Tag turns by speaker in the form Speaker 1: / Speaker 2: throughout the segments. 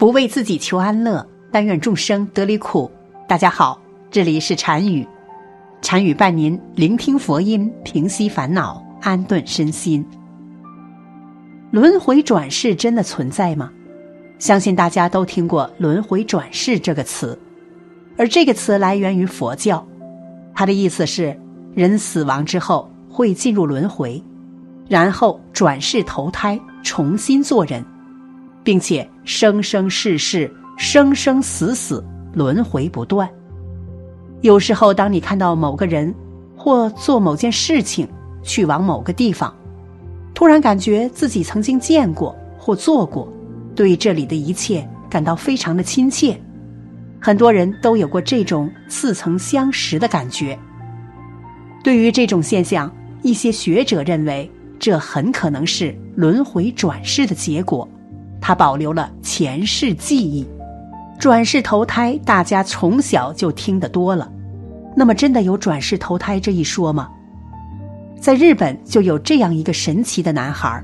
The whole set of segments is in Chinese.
Speaker 1: 不为自己求安乐，但愿众生得离苦。大家好，这里是禅语，禅语伴您聆听佛音，平息烦恼，安顿身心。轮回转世真的存在吗？相信大家都听过“轮回转世”这个词，而这个词来源于佛教，它的意思是人死亡之后会进入轮回，然后转世投胎，重新做人。并且生生世世、生生死死轮回不断。有时候，当你看到某个人或做某件事情，去往某个地方，突然感觉自己曾经见过或做过，对这里的一切感到非常的亲切。很多人都有过这种似曾相识的感觉。对于这种现象，一些学者认为，这很可能是轮回转世的结果。他保留了前世记忆，转世投胎，大家从小就听得多了。那么，真的有转世投胎这一说吗？在日本就有这样一个神奇的男孩，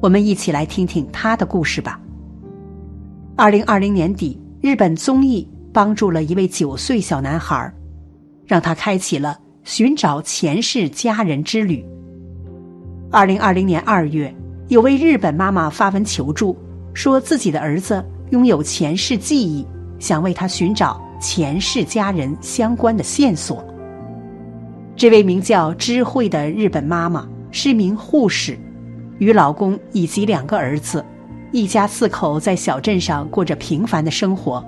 Speaker 1: 我们一起来听听他的故事吧。二零二零年底，日本综艺帮助了一位九岁小男孩，让他开启了寻找前世家人之旅。二零二零年二月，有位日本妈妈发文求助。说自己的儿子拥有前世记忆，想为他寻找前世家人相关的线索。这位名叫知慧的日本妈妈是名护士，与老公以及两个儿子，一家四口在小镇上过着平凡的生活。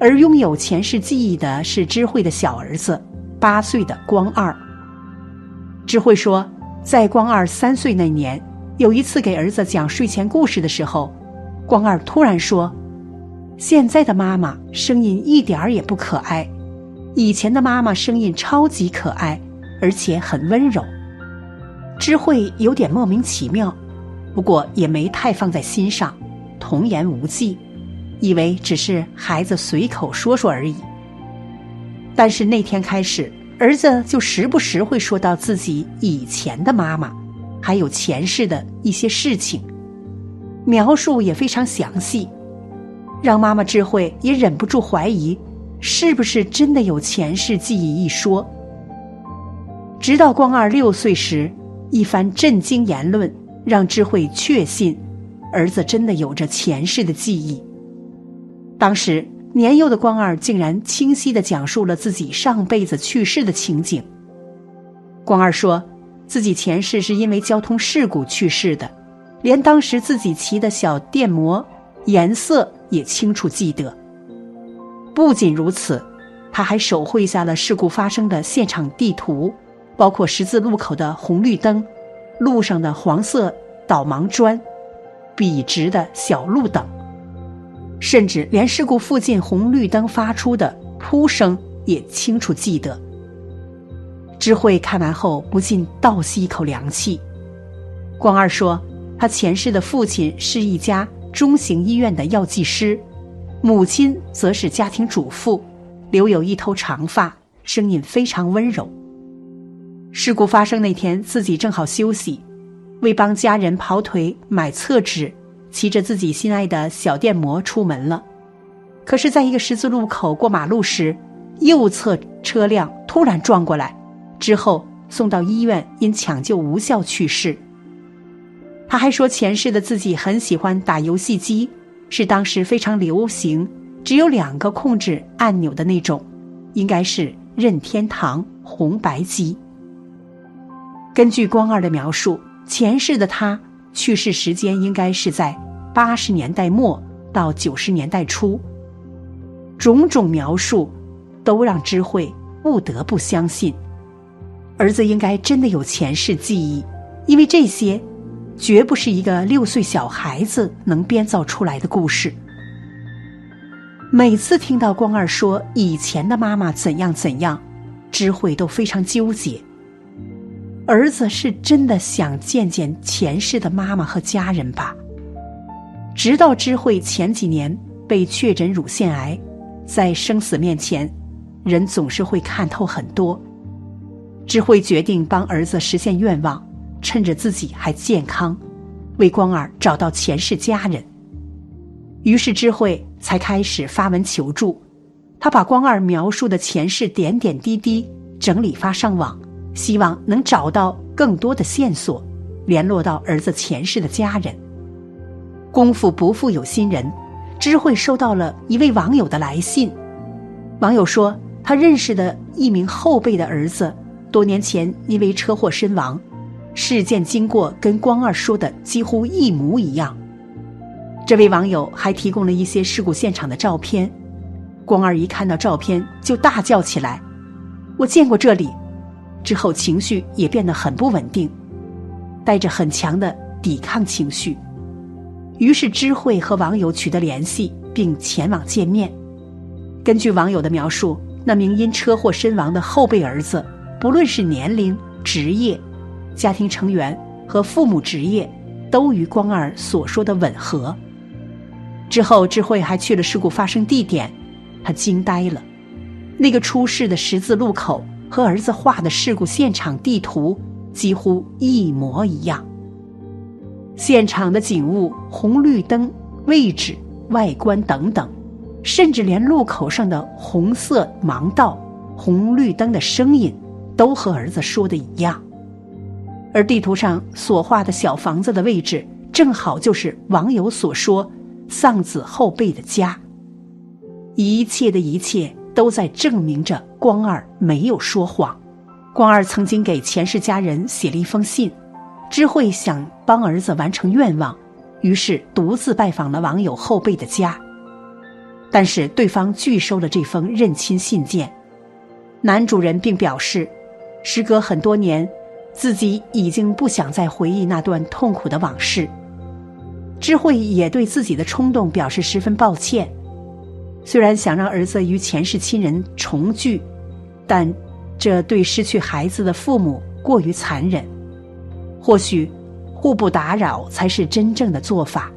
Speaker 1: 而拥有前世记忆的是知慧的小儿子，八岁的光二。知慧说，在光二三岁那年。有一次给儿子讲睡前故事的时候，光二突然说：“现在的妈妈声音一点儿也不可爱，以前的妈妈声音超级可爱，而且很温柔。”知慧有点莫名其妙，不过也没太放在心上，童言无忌，以为只是孩子随口说说而已。但是那天开始，儿子就时不时会说到自己以前的妈妈。还有前世的一些事情，描述也非常详细，让妈妈智慧也忍不住怀疑，是不是真的有前世记忆一说。直到光二六岁时，一番震惊言论让智慧确信，儿子真的有着前世的记忆。当时年幼的光二竟然清晰的讲述了自己上辈子去世的情景。光二说。自己前世是因为交通事故去世的，连当时自己骑的小电摩颜色也清楚记得。不仅如此，他还手绘下了事故发生的现场地图，包括十字路口的红绿灯、路上的黄色导盲砖、笔直的小路等，甚至连事故附近红绿灯发出的噗声也清楚记得。知慧看完后不禁倒吸一口凉气。光二说，他前世的父亲是一家中型医院的药剂师，母亲则是家庭主妇，留有一头长发，声音非常温柔。事故发生那天，自己正好休息，为帮家人跑腿买厕纸，骑着自己心爱的小电摩出门了。可是，在一个十字路口过马路时，右侧车辆突然撞过来。之后送到医院，因抢救无效去世。他还说，前世的自己很喜欢打游戏机，是当时非常流行、只有两个控制按钮的那种，应该是任天堂红白机。根据光二的描述，前世的他去世时间应该是在八十年代末到九十年代初。种种描述，都让知慧不得不相信。儿子应该真的有前世记忆，因为这些绝不是一个六岁小孩子能编造出来的故事。每次听到光二说以前的妈妈怎样怎样，知慧都非常纠结。儿子是真的想见见前世的妈妈和家人吧？直到知慧前几年被确诊乳腺癌，在生死面前，人总是会看透很多。智慧决定帮儿子实现愿望，趁着自己还健康，为光儿找到前世家人。于是智慧才开始发文求助。他把光二描述的前世点点滴滴整理发上网，希望能找到更多的线索，联络到儿子前世的家人。功夫不负有心人，知慧收到了一位网友的来信。网友说，他认识的一名后辈的儿子，多年前因为车祸身亡，事件经过跟光二说的几乎一模一样。这位网友还提供了一些事故现场的照片。光二一看到照片就大叫起来：“我见过这里！”之后情绪也变得很不稳定，带着很强的抵抗情绪。于是知慧和网友取得联系，并前往见面。根据网友的描述，那名因车祸身亡的后辈儿子，不论是年龄、职业、家庭成员和父母职业，都与光二所说的吻合。之后，智慧还去了事故发生地点，他惊呆了，那个出事的十字路口和儿子画的事故现场地图几乎一模一样。现场的景物、红绿灯位置、外观等等，甚至连路口上的红色盲道、红绿灯的声音，都和儿子说的一样。而地图上所画的小房子的位置，正好就是网友所说丧子后辈的家。一切的一切都在证明着光二没有说谎。光二曾经给前世家人写了一封信。知慧想帮儿子完成愿望，于是独自拜访了网友后辈的家。但是对方拒收了这封认亲信件。男主人并表示，时隔很多年，自己已经不想再回忆那段痛苦的往事。知慧也对自己的冲动表示十分抱歉。虽然想让儿子与前世亲人重聚，但这对失去孩子的父母过于残忍。或许，互不打扰才是真正的做法。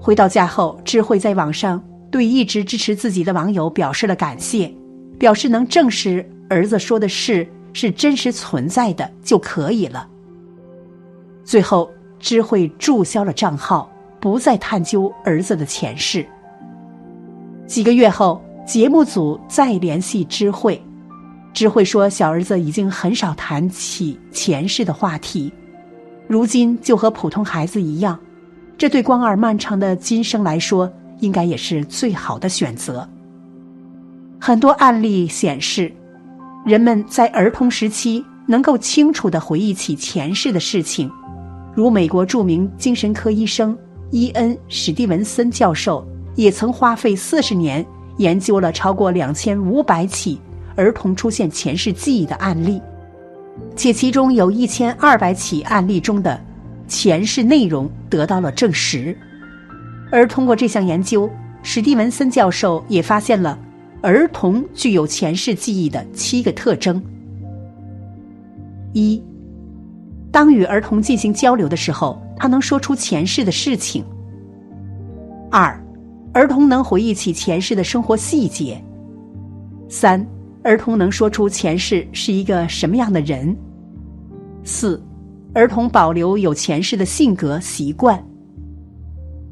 Speaker 1: 回到家后，智慧在网上对一直支持自己的网友表示了感谢，表示能证实儿子说的事是真实存在的就可以了。最后，知慧注销了账号，不再探究儿子的前世。几个月后，节目组再联系知慧。知慧说：“小儿子已经很少谈起前世的话题，如今就和普通孩子一样。这对光儿漫长的今生来说，应该也是最好的选择。”很多案例显示，人们在儿童时期能够清楚的回忆起前世的事情，如美国著名精神科医生伊恩·史蒂文森教授也曾花费四十年研究了超过两千五百起。儿童出现前世记忆的案例，且其中有一千二百起案例中的前世内容得到了证实。而通过这项研究，史蒂文森教授也发现了儿童具有前世记忆的七个特征：一，当与儿童进行交流的时候，他能说出前世的事情；二，儿童能回忆起前世的生活细节；三。儿童能说出前世是一个什么样的人。四，儿童保留有前世的性格习惯。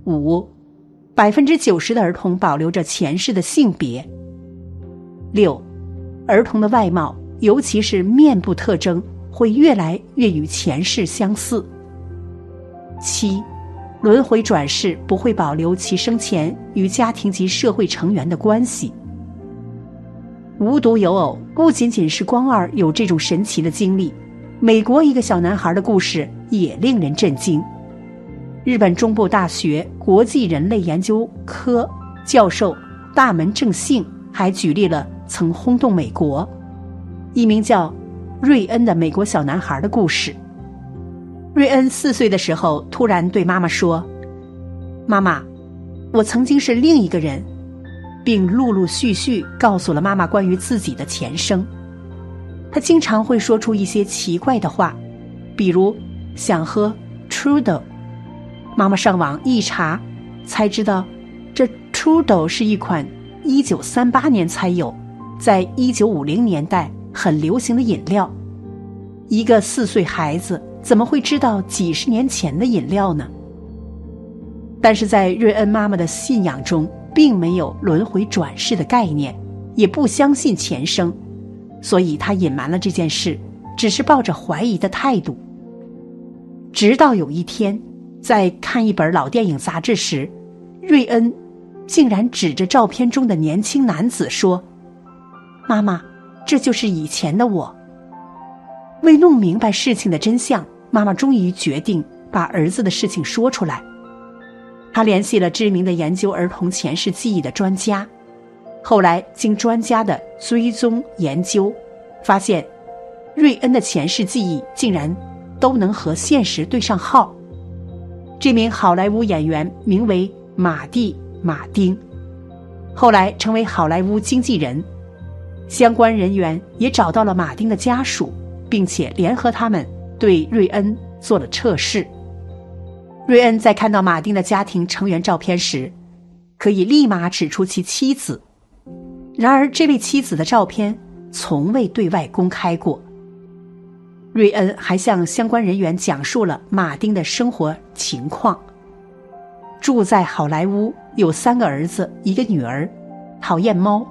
Speaker 1: 五，百分之九十的儿童保留着前世的性别。六，儿童的外貌，尤其是面部特征，会越来越与前世相似。七，轮回转世不会保留其生前与家庭及社会成员的关系。无独有偶，不仅仅是光二有这种神奇的经历，美国一个小男孩的故事也令人震惊。日本中部大学国际人类研究科教授大门正幸还举例了曾轰动美国一名叫瑞恩的美国小男孩的故事。瑞恩四岁的时候，突然对妈妈说：“妈妈，我曾经是另一个人。”并陆陆续续告诉了妈妈关于自己的前生。他经常会说出一些奇怪的话，比如想喝 Trudeau。妈妈上网一查，才知道这 Trudeau 是一款一九三八年才有，在一九五零年代很流行的饮料。一个四岁孩子怎么会知道几十年前的饮料呢？但是在瑞恩妈妈的信仰中，并没有轮回转世的概念，也不相信前生，所以她隐瞒了这件事，只是抱着怀疑的态度。直到有一天，在看一本老电影杂志时，瑞恩竟然指着照片中的年轻男子说：“妈妈，这就是以前的我。”为弄明白事情的真相，妈妈终于决定把儿子的事情说出来。她联系了知名的研究儿童前世记忆的专家，后来经专家的追踪研究，发现瑞恩的前世记忆竟然都能和现实对上号。这名好莱坞演员名为马蒂·马丁，后来成为好莱坞经纪人。相关人员也找到了马丁的家属，并且联合他们对瑞恩做了测试。瑞恩在看到马丁的家庭成员照片时，可以立马指出其妻子。然而，这位妻子的照片从未对外公开过。瑞恩还向相关人员讲述了马丁的生活情况：住在好莱坞，有三个儿子，一个女儿，讨厌猫。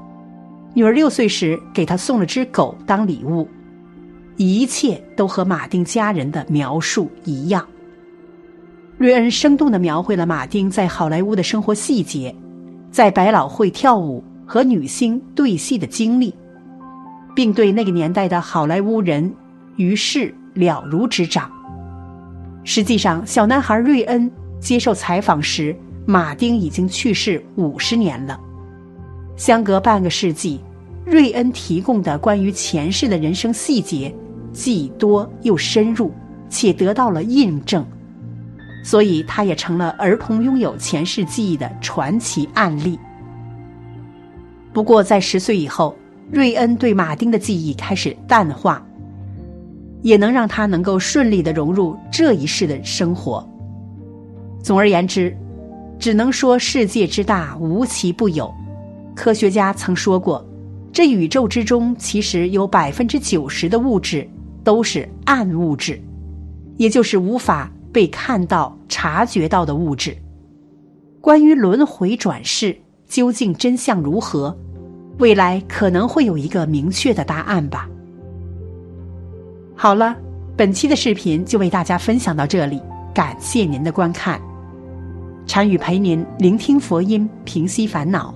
Speaker 1: 女儿六岁时给他送了只狗当礼物，一切都和马丁家人的描述一样。瑞恩生动的描绘了马丁在好莱坞的生活细节，在百老汇跳舞和女星对戏的经历，并对那个年代的好莱坞人于是了如指掌。实际上，小男孩瑞恩接受采访时，马丁已经去世五十年了。相隔半个世纪，瑞恩提供的关于前世的人生细节既多又深入，且得到了印证。所以，他也成了儿童拥有前世记忆的传奇案例。不过，在十岁以后，瑞恩对马丁的记忆开始淡化，也能让他能够顺利的融入这一世的生活。总而言之，只能说世界之大，无奇不有。科学家曾说过，这宇宙之中其实有百分之九十的物质都是暗物质，也就是无法。被看到、察觉到的物质，关于轮回转世究竟真相如何，未来可能会有一个明确的答案吧。好了，本期的视频就为大家分享到这里，感谢您的观看。禅语陪您聆听佛音，平息烦恼，